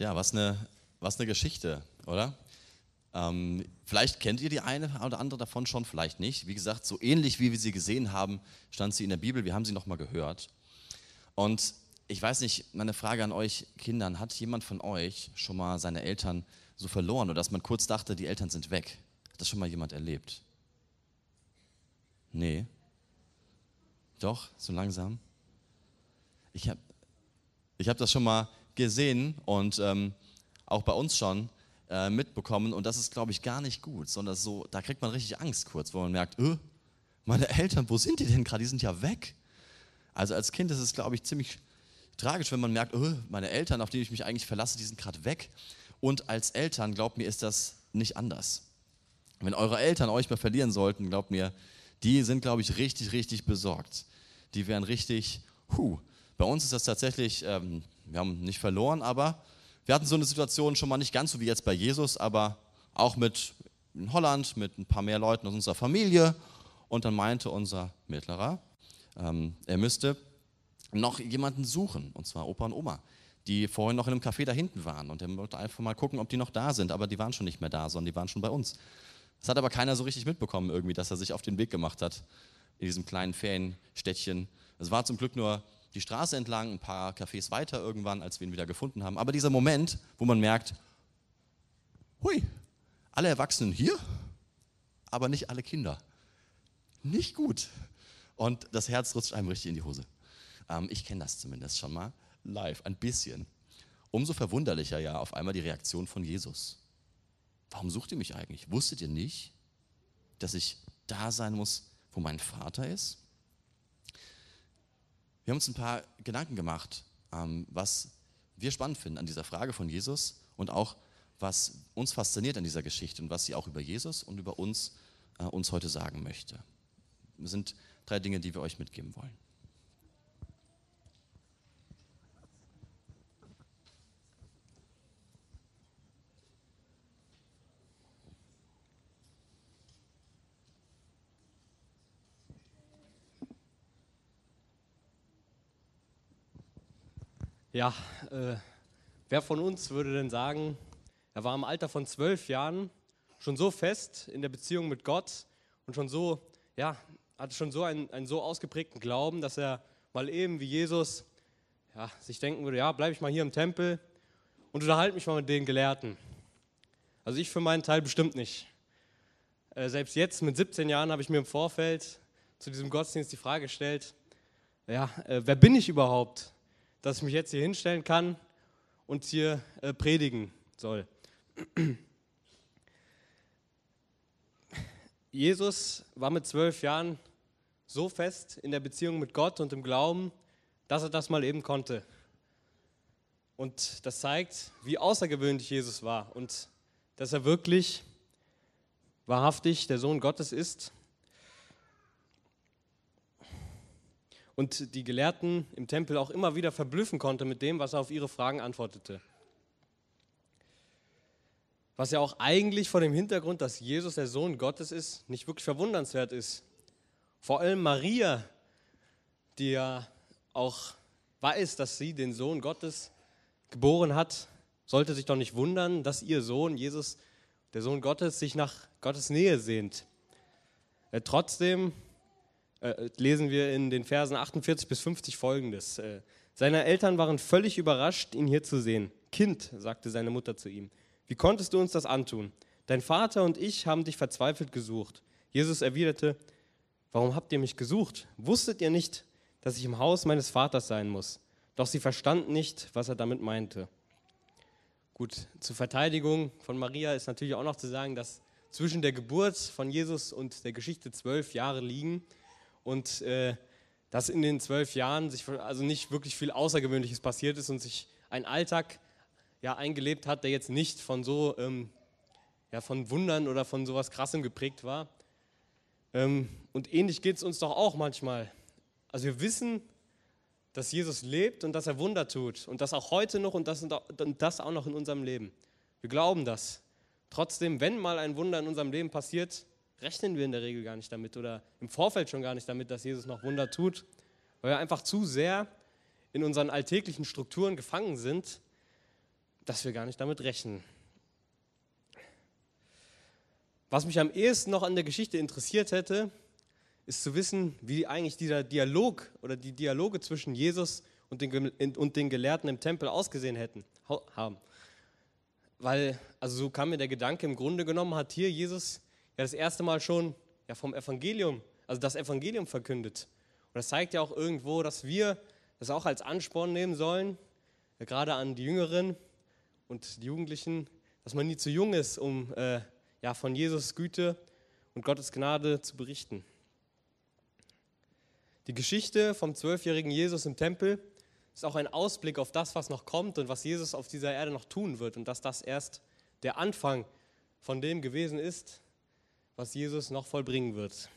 Ja, was eine, was eine Geschichte, oder? Ähm, vielleicht kennt ihr die eine oder andere davon schon, vielleicht nicht. Wie gesagt, so ähnlich wie wir sie gesehen haben, stand sie in der Bibel. Wir haben sie nochmal gehört. Und ich weiß nicht, meine Frage an euch Kindern, hat jemand von euch schon mal seine Eltern so verloren oder dass man kurz dachte, die Eltern sind weg? Hat das schon mal jemand erlebt? Nee. Doch, so langsam. Ich habe ich hab das schon mal gesehen und ähm, auch bei uns schon äh, mitbekommen und das ist, glaube ich, gar nicht gut, sondern so, da kriegt man richtig Angst kurz, wo man merkt, öh, meine Eltern, wo sind die denn gerade? Die sind ja weg. Also als Kind ist es, glaube ich, ziemlich tragisch, wenn man merkt, öh, meine Eltern, auf die ich mich eigentlich verlasse, die sind gerade weg. Und als Eltern, glaubt mir, ist das nicht anders. Wenn eure Eltern euch mal verlieren sollten, glaubt mir, die sind, glaube ich, richtig, richtig besorgt. Die wären richtig, huh. Bei uns ist das tatsächlich, ähm, wir haben nicht verloren, aber wir hatten so eine Situation schon mal nicht ganz so wie jetzt bei Jesus, aber auch mit in Holland, mit ein paar mehr Leuten aus unserer Familie. Und dann meinte unser Mittlerer, ähm, er müsste noch jemanden suchen, und zwar Opa und Oma, die vorhin noch in einem Café da hinten waren. Und er wollte einfach mal gucken, ob die noch da sind, aber die waren schon nicht mehr da, sondern die waren schon bei uns. Das hat aber keiner so richtig mitbekommen irgendwie, dass er sich auf den Weg gemacht hat in diesem kleinen Ferienstädtchen. Es war zum Glück nur die Straße entlang, ein paar Cafés weiter irgendwann, als wir ihn wieder gefunden haben. Aber dieser Moment, wo man merkt, hui, alle Erwachsenen hier, aber nicht alle Kinder. Nicht gut. Und das Herz rutscht einem richtig in die Hose. Ähm, ich kenne das zumindest schon mal live, ein bisschen. Umso verwunderlicher ja auf einmal die Reaktion von Jesus. Warum sucht ihr mich eigentlich? Wusstet ihr nicht, dass ich da sein muss, wo mein Vater ist? Wir haben uns ein paar Gedanken gemacht, ähm, was wir spannend finden an dieser Frage von Jesus und auch was uns fasziniert an dieser Geschichte und was sie auch über Jesus und über uns äh, uns heute sagen möchte. Das sind drei Dinge, die wir euch mitgeben wollen. Ja, äh, wer von uns würde denn sagen, er war im Alter von zwölf Jahren schon so fest in der Beziehung mit Gott und schon so, ja, hatte schon so einen, einen so ausgeprägten Glauben, dass er mal eben wie Jesus ja, sich denken würde, ja, bleibe ich mal hier im Tempel und unterhalte mich mal mit den Gelehrten. Also ich für meinen Teil bestimmt nicht. Äh, selbst jetzt mit 17 Jahren habe ich mir im Vorfeld zu diesem Gottesdienst die Frage gestellt, ja, äh, wer bin ich überhaupt? Dass ich mich jetzt hier hinstellen kann und hier äh, predigen soll. Jesus war mit zwölf Jahren so fest in der Beziehung mit Gott und im Glauben, dass er das mal eben konnte. Und das zeigt, wie außergewöhnlich Jesus war und dass er wirklich wahrhaftig der Sohn Gottes ist und die Gelehrten im Tempel auch immer wieder verblüffen konnte mit dem, was er auf ihre Fragen antwortete. Was ja auch eigentlich vor dem Hintergrund, dass Jesus der Sohn Gottes ist, nicht wirklich verwundernswert ist. Vor allem Maria, die ja auch weiß, dass sie den Sohn Gottes geboren hat, sollte sich doch nicht wundern, dass ihr Sohn, Jesus, der Sohn Gottes, sich nach Gottes Nähe sehnt. Äh, trotzdem äh, lesen wir in den Versen 48 bis 50 folgendes. Äh, seine Eltern waren völlig überrascht, ihn hier zu sehen. Kind, sagte seine Mutter zu ihm, wie konntest du uns das antun? Dein Vater und ich haben dich verzweifelt gesucht. Jesus erwiderte, warum habt ihr mich gesucht? Wusstet ihr nicht, dass ich im Haus meines Vaters sein muss? Doch sie verstanden nicht, was er damit meinte. Gut, zur Verteidigung von Maria ist natürlich auch noch zu sagen, dass zwischen der Geburt von Jesus und der Geschichte zwölf Jahre liegen und äh, dass in den zwölf Jahren sich also nicht wirklich viel Außergewöhnliches passiert ist und sich ein Alltag ja, eingelebt hat, der jetzt nicht von so ähm, ja, von Wundern oder von sowas Krassem geprägt war. Ähm, und ähnlich geht es uns doch auch manchmal. Also wir wissen, dass Jesus lebt und dass er Wunder tut und das auch heute noch und das, und das auch noch in unserem Leben. Wir glauben das. Trotzdem, wenn mal ein Wunder in unserem Leben passiert, rechnen wir in der Regel gar nicht damit oder im Vorfeld schon gar nicht damit, dass Jesus noch Wunder tut, weil wir einfach zu sehr in unseren alltäglichen Strukturen gefangen sind, dass wir gar nicht damit rechnen. Was mich am ehesten noch an der Geschichte interessiert hätte, ist zu wissen, wie eigentlich dieser Dialog oder die Dialoge zwischen Jesus und den, und den Gelehrten im Tempel ausgesehen hätten, haben. Weil, also so kam mir der Gedanke, im Grunde genommen hat hier Jesus ja das erste Mal schon ja, vom Evangelium, also das Evangelium verkündet. Und das zeigt ja auch irgendwo, dass wir das auch als Ansporn nehmen sollen, ja, gerade an die Jüngeren und die Jugendlichen, dass man nie zu jung ist, um äh, ja, von Jesus Güte und Gottes Gnade zu berichten. Die Geschichte vom zwölfjährigen Jesus im Tempel ist auch ein Ausblick auf das, was noch kommt und was Jesus auf dieser Erde noch tun wird und dass das erst der Anfang von dem gewesen ist, was Jesus noch vollbringen wird.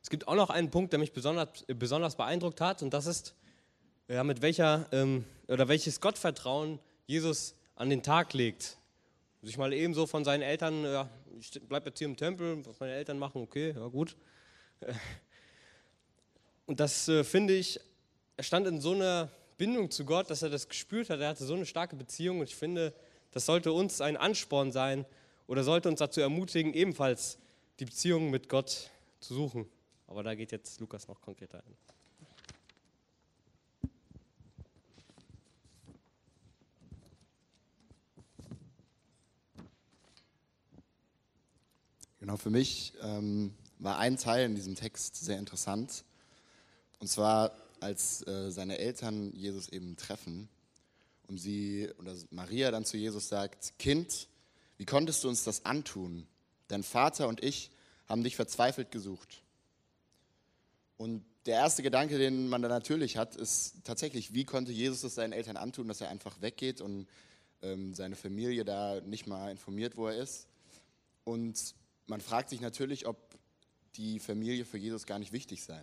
Es gibt auch noch einen Punkt, der mich besonders, besonders beeindruckt hat und das ist, ja, mit welcher ähm, oder welches Gottvertrauen Jesus an den Tag legt. Sich mal ebenso von seinen Eltern, ja, ich bleibe jetzt hier im Tempel, was meine Eltern machen, okay, ja gut. Und das äh, finde ich, er stand in so einer Bindung zu Gott, dass er das gespürt hat. Er hatte so eine starke Beziehung und ich finde, das sollte uns ein Ansporn sein oder sollte uns dazu ermutigen, ebenfalls die Beziehung mit Gott zu suchen. Aber da geht jetzt Lukas noch konkreter ein. Genau, für mich ähm, war ein Teil in diesem Text sehr interessant. Und zwar, als äh, seine Eltern Jesus eben treffen und sie oder Maria dann zu Jesus sagt: Kind, wie konntest du uns das antun? Dein Vater und ich haben dich verzweifelt gesucht. Und der erste Gedanke, den man da natürlich hat, ist tatsächlich, wie konnte Jesus es seinen Eltern antun, dass er einfach weggeht und ähm, seine Familie da nicht mal informiert, wo er ist. Und man fragt sich natürlich, ob die Familie für Jesus gar nicht wichtig sei.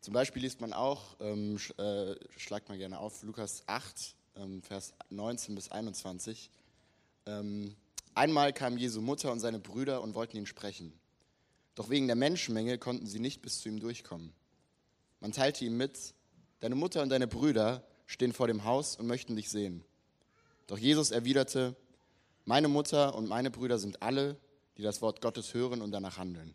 Zum Beispiel liest man auch, ähm, äh, schlagt mal gerne auf, Lukas 8, ähm, Vers 19 bis 21. Ähm, einmal kamen Jesu Mutter und seine Brüder und wollten ihn sprechen. Doch wegen der Menschenmenge konnten sie nicht bis zu ihm durchkommen. Man teilte ihm mit, deine Mutter und deine Brüder stehen vor dem Haus und möchten dich sehen. Doch Jesus erwiderte, meine Mutter und meine Brüder sind alle, die das Wort Gottes hören und danach handeln.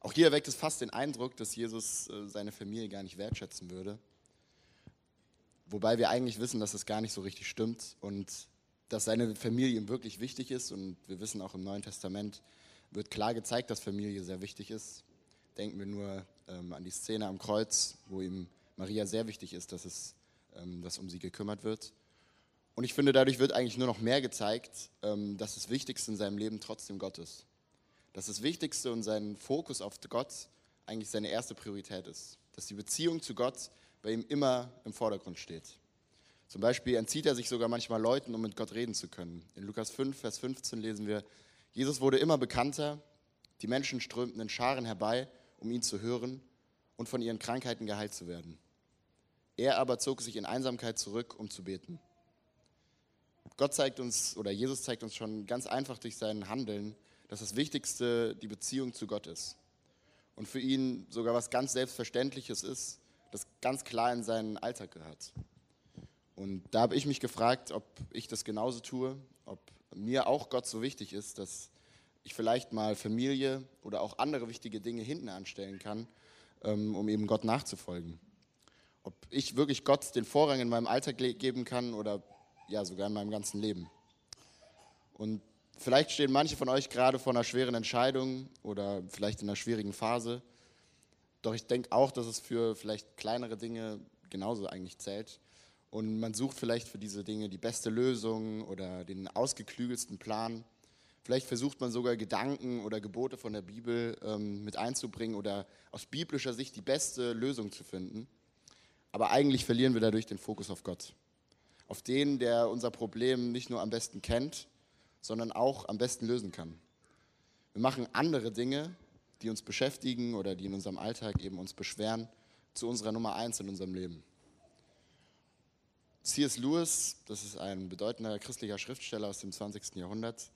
Auch hier erweckt es fast den Eindruck, dass Jesus äh, seine Familie gar nicht wertschätzen würde. Wobei wir eigentlich wissen, dass es gar nicht so richtig stimmt und dass seine Familie ihm wirklich wichtig ist. Und wir wissen auch im Neuen Testament wird klar gezeigt, dass Familie sehr wichtig ist. Denken wir nur ähm, an die Szene am Kreuz, wo ihm Maria sehr wichtig ist, dass, es, ähm, dass um sie gekümmert wird. Und ich finde, dadurch wird eigentlich nur noch mehr gezeigt, ähm, dass das Wichtigste in seinem Leben trotzdem Gott ist. Dass das Wichtigste und sein Fokus auf Gott eigentlich seine erste Priorität ist. Dass die Beziehung zu Gott bei ihm immer im Vordergrund steht. Zum Beispiel entzieht er sich sogar manchmal Leuten, um mit Gott reden zu können. In Lukas 5, Vers 15 lesen wir, Jesus wurde immer bekannter, die Menschen strömten in Scharen herbei, um ihn zu hören und von ihren Krankheiten geheilt zu werden. Er aber zog sich in Einsamkeit zurück, um zu beten. Gott zeigt uns, oder Jesus zeigt uns schon ganz einfach durch sein Handeln, dass das Wichtigste die Beziehung zu Gott ist. Und für ihn sogar was ganz Selbstverständliches ist, das ganz klar in seinen Alltag gehört. Und da habe ich mich gefragt, ob ich das genauso tue, ob mir auch Gott so wichtig ist, dass ich vielleicht mal Familie oder auch andere wichtige Dinge hinten anstellen kann, ähm, um eben Gott nachzufolgen. Ob ich wirklich Gott den Vorrang in meinem Alltag geben kann oder ja sogar in meinem ganzen Leben. Und vielleicht stehen manche von euch gerade vor einer schweren Entscheidung oder vielleicht in einer schwierigen Phase. Doch ich denke auch, dass es für vielleicht kleinere Dinge genauso eigentlich zählt. Und man sucht vielleicht für diese Dinge die beste Lösung oder den ausgeklügelsten Plan. Vielleicht versucht man sogar Gedanken oder Gebote von der Bibel ähm, mit einzubringen oder aus biblischer Sicht die beste Lösung zu finden. Aber eigentlich verlieren wir dadurch den Fokus auf Gott auf den, der unser Problem nicht nur am besten kennt, sondern auch am besten lösen kann. Wir machen andere Dinge, die uns beschäftigen oder die in unserem Alltag eben uns beschweren, zu unserer Nummer eins in unserem Leben. C.S. Lewis, das ist ein bedeutender christlicher Schriftsteller aus dem 20. Jahrhundert,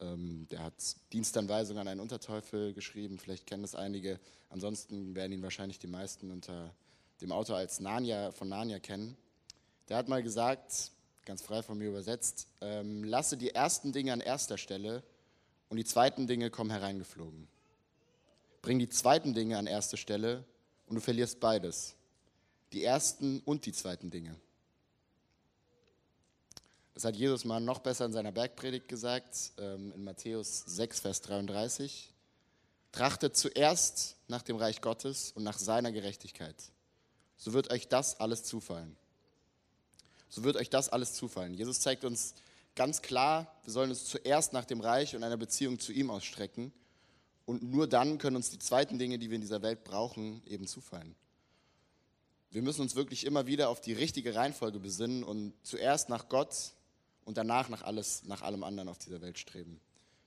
ähm, der hat Dienstanweisungen an einen Unterteufel geschrieben, vielleicht kennen das einige, ansonsten werden ihn wahrscheinlich die meisten unter dem Autor als Narnia von Narnia kennen, der hat mal gesagt, ganz frei von mir übersetzt, ähm, lasse die ersten Dinge an erster Stelle und die zweiten Dinge kommen hereingeflogen. Bring die zweiten Dinge an erste Stelle und du verlierst beides. Die ersten und die zweiten Dinge. Das hat Jesus mal noch besser in seiner Bergpredigt gesagt, ähm, in Matthäus 6, Vers 33. Trachtet zuerst nach dem Reich Gottes und nach seiner Gerechtigkeit. So wird euch das alles zufallen. So wird euch das alles zufallen. Jesus zeigt uns ganz klar, wir sollen uns zuerst nach dem Reich und einer Beziehung zu ihm ausstrecken. Und nur dann können uns die zweiten Dinge, die wir in dieser Welt brauchen, eben zufallen. Wir müssen uns wirklich immer wieder auf die richtige Reihenfolge besinnen und zuerst nach Gott und danach nach, alles, nach allem anderen auf dieser Welt streben.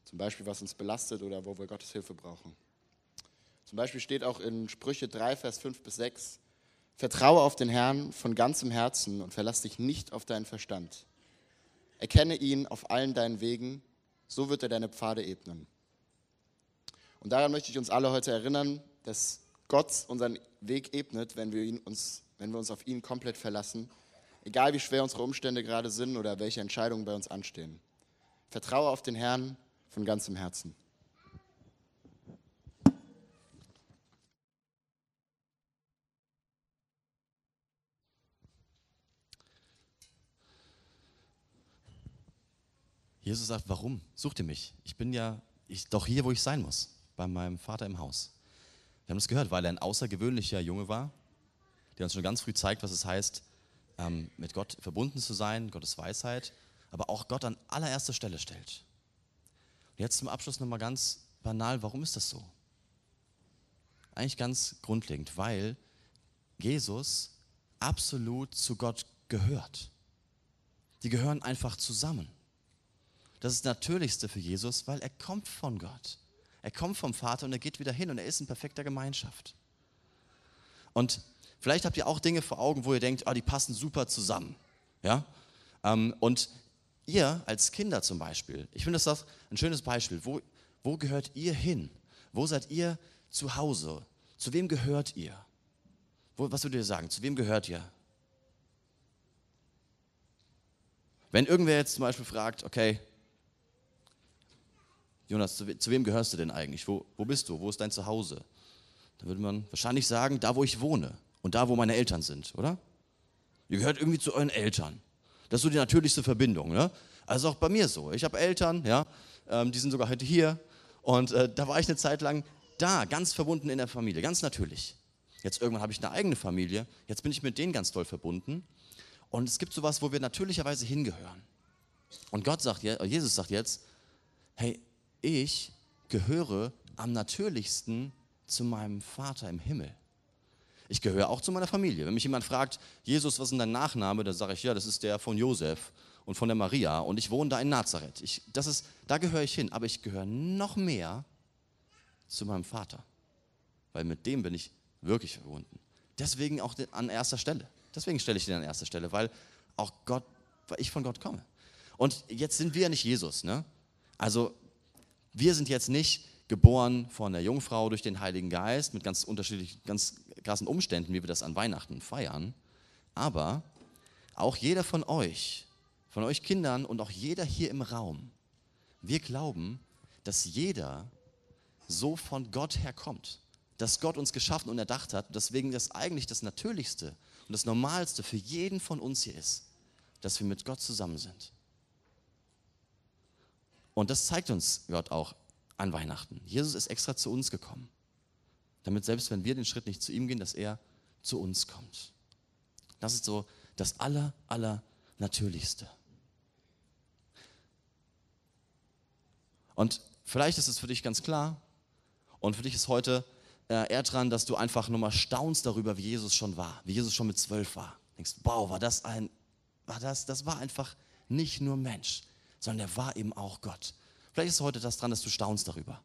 Zum Beispiel, was uns belastet oder wo wir Gottes Hilfe brauchen. Zum Beispiel steht auch in Sprüche 3, Vers 5 bis 6, Vertraue auf den Herrn von ganzem Herzen und verlass dich nicht auf deinen Verstand. Erkenne ihn auf allen deinen Wegen, so wird er deine Pfade ebnen. Und daran möchte ich uns alle heute erinnern, dass Gott unseren Weg ebnet, wenn wir, ihn uns, wenn wir uns auf ihn komplett verlassen, egal wie schwer unsere Umstände gerade sind oder welche Entscheidungen bei uns anstehen. Vertraue auf den Herrn von ganzem Herzen. Jesus sagt, warum? Sucht ihr mich? Ich bin ja ich, doch hier, wo ich sein muss, bei meinem Vater im Haus. Wir haben das gehört, weil er ein außergewöhnlicher Junge war, der uns schon ganz früh zeigt, was es heißt, ähm, mit Gott verbunden zu sein, Gottes Weisheit, aber auch Gott an allererster Stelle stellt. Und jetzt zum Abschluss nochmal ganz banal, warum ist das so? Eigentlich ganz grundlegend, weil Jesus absolut zu Gott gehört. Die gehören einfach zusammen. Das ist das Natürlichste für Jesus, weil er kommt von Gott. Er kommt vom Vater und er geht wieder hin und er ist in perfekter Gemeinschaft. Und vielleicht habt ihr auch Dinge vor Augen, wo ihr denkt, oh, die passen super zusammen. Ja? Ähm, und ihr als Kinder zum Beispiel, ich finde das ein schönes Beispiel. Wo, wo gehört ihr hin? Wo seid ihr zu Hause? Zu wem gehört ihr? Wo, was würdet ihr sagen? Zu wem gehört ihr? Wenn irgendwer jetzt zum Beispiel fragt, okay, Jonas, zu, wem gehörst du denn eigentlich? Wo, wo bist du? Wo ist dein Zuhause? Da würde man wahrscheinlich sagen, da wo ich wohne und da wo meine Eltern sind, oder? Ihr gehört irgendwie zu euren Eltern. Das ist so die natürlichste Verbindung. Ne? Also auch bei mir so. Ich habe Eltern, ja, ähm, die sind sogar heute hier. Und äh, da war ich eine Zeit lang da, ganz verbunden in der Familie, ganz natürlich. Jetzt irgendwann habe ich eine eigene Familie. Jetzt bin ich mit denen ganz doll verbunden. Und es gibt sowas, wo wir natürlicherweise hingehören. Und Gott sagt, Jesus sagt jetzt, hey, ich gehöre am natürlichsten zu meinem Vater im Himmel. Ich gehöre auch zu meiner Familie. Wenn mich jemand fragt, Jesus, was ist dein Nachname? Dann sage ich, ja, das ist der von Josef und von der Maria und ich wohne da in Nazareth. Ich, das ist, da gehöre ich hin, aber ich gehöre noch mehr zu meinem Vater, weil mit dem bin ich wirklich verbunden. Deswegen auch an erster Stelle. Deswegen stelle ich den an erster Stelle, weil auch Gott, weil ich von Gott komme. Und jetzt sind wir ja nicht Jesus, ne? Also wir sind jetzt nicht geboren von der Jungfrau durch den Heiligen Geist mit ganz unterschiedlichen, ganz krassen Umständen, wie wir das an Weihnachten feiern. Aber auch jeder von euch, von euch Kindern und auch jeder hier im Raum, wir glauben, dass jeder so von Gott herkommt, dass Gott uns geschaffen und erdacht hat, deswegen das eigentlich das Natürlichste und das Normalste für jeden von uns hier ist, dass wir mit Gott zusammen sind. Und das zeigt uns Gott auch an Weihnachten. Jesus ist extra zu uns gekommen, damit selbst wenn wir den Schritt nicht zu ihm gehen, dass er zu uns kommt. Das ist so das aller, aller. Und vielleicht ist es für dich ganz klar und für dich ist heute äh, eher dran, dass du einfach nur mal staunst darüber, wie Jesus schon war, wie Jesus schon mit zwölf war. Denkst, wow, war das ein, war das, das war einfach nicht nur Mensch sondern er war eben auch Gott. Vielleicht ist heute das dran, dass du staunst darüber.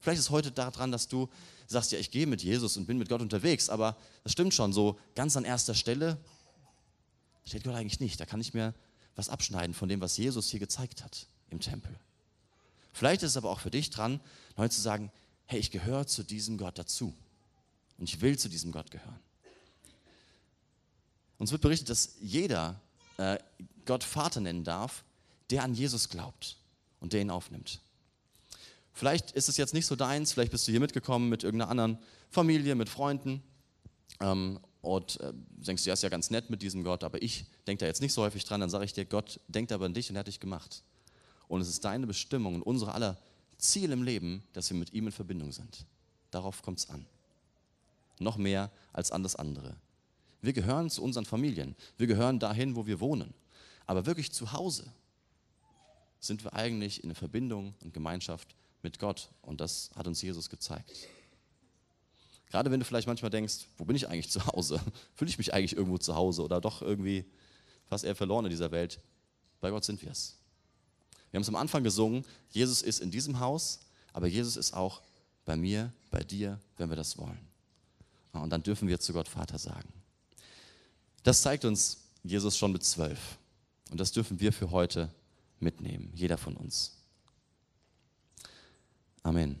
Vielleicht ist heute daran, dass du sagst, ja, ich gehe mit Jesus und bin mit Gott unterwegs, aber das stimmt schon, so ganz an erster Stelle steht Gott eigentlich nicht. Da kann ich mir was abschneiden von dem, was Jesus hier gezeigt hat im Tempel. Vielleicht ist es aber auch für dich dran, neu zu sagen, hey, ich gehöre zu diesem Gott dazu. Und ich will zu diesem Gott gehören. Uns wird berichtet, dass jeder äh, Gott Vater nennen darf, der an Jesus glaubt und der ihn aufnimmt. Vielleicht ist es jetzt nicht so deins, vielleicht bist du hier mitgekommen mit irgendeiner anderen Familie, mit Freunden ähm, und äh, denkst, ja, ist ja ganz nett mit diesem Gott, aber ich denke da jetzt nicht so häufig dran, dann sage ich dir, Gott denkt aber an dich und er hat dich gemacht. Und es ist deine Bestimmung und unsere aller Ziel im Leben, dass wir mit ihm in Verbindung sind. Darauf kommt es an. Noch mehr als an das andere. Wir gehören zu unseren Familien. Wir gehören dahin, wo wir wohnen. Aber wirklich zu Hause sind wir eigentlich in Verbindung und Gemeinschaft mit Gott. Und das hat uns Jesus gezeigt. Gerade wenn du vielleicht manchmal denkst, wo bin ich eigentlich zu Hause? Fühle ich mich eigentlich irgendwo zu Hause oder doch irgendwie fast eher verloren in dieser Welt? Bei Gott sind wir es. Wir haben es am Anfang gesungen, Jesus ist in diesem Haus, aber Jesus ist auch bei mir, bei dir, wenn wir das wollen. Und dann dürfen wir zu Gott Vater sagen. Das zeigt uns Jesus schon mit zwölf. Und das dürfen wir für heute mitnehmen, jeder von uns. Amen.